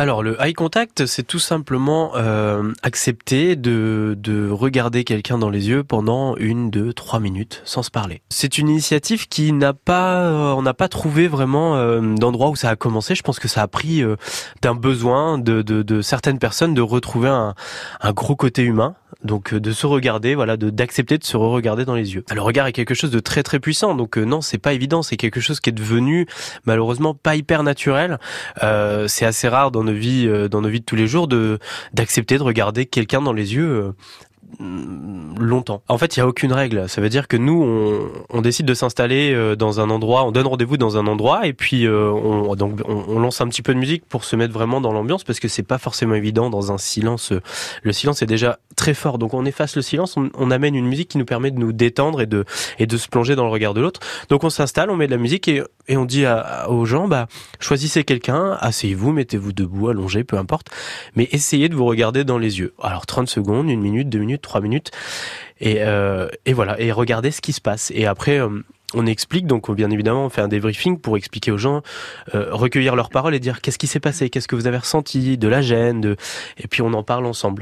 Alors le eye contact, c'est tout simplement euh, accepter de, de regarder quelqu'un dans les yeux pendant une, deux, trois minutes sans se parler. C'est une initiative qui n'a pas, euh, on n'a pas trouvé vraiment euh, d'endroit où ça a commencé. Je pense que ça a pris euh, d'un besoin de, de, de, certaines personnes de retrouver un, un gros côté humain. Donc de se regarder, voilà, de d'accepter de se re-regarder dans les yeux. Le regard est quelque chose de très très puissant. Donc non, c'est pas évident. C'est quelque chose qui est devenu malheureusement pas hyper naturel. c'est assez rare dans nos vies, euh, dans nos vies de tous les jours, de d'accepter de regarder quelqu'un dans les yeux euh, longtemps. En fait, il y a aucune règle. Ça veut dire que nous, on, on décide de s'installer euh, dans un endroit, on donne rendez-vous dans un endroit, et puis euh, on, donc on, lance un petit peu de musique pour se mettre vraiment dans l'ambiance, parce que c'est pas forcément évident dans un silence. Le silence est déjà très fort, donc on efface le silence, on, on, amène une musique qui nous permet de nous détendre et de et de se plonger dans le regard de l'autre. Donc on s'installe, on met de la musique et, et on dit aux gens, bah choisissez quelqu'un, asseyez-vous, mettez-vous debout, allongé, peu importe, mais essayez de vous regarder dans les yeux. Alors 30 secondes, une minute, deux minutes trois minutes. Et, euh, et voilà, et regardez ce qui se passe. Et après, euh, on explique, donc bien évidemment, on fait un pour expliquer aux gens, euh, recueillir leurs paroles et dire qu'est-ce qui s'est passé, qu'est-ce que vous avez ressenti, de la gêne, de... et puis on en parle ensemble.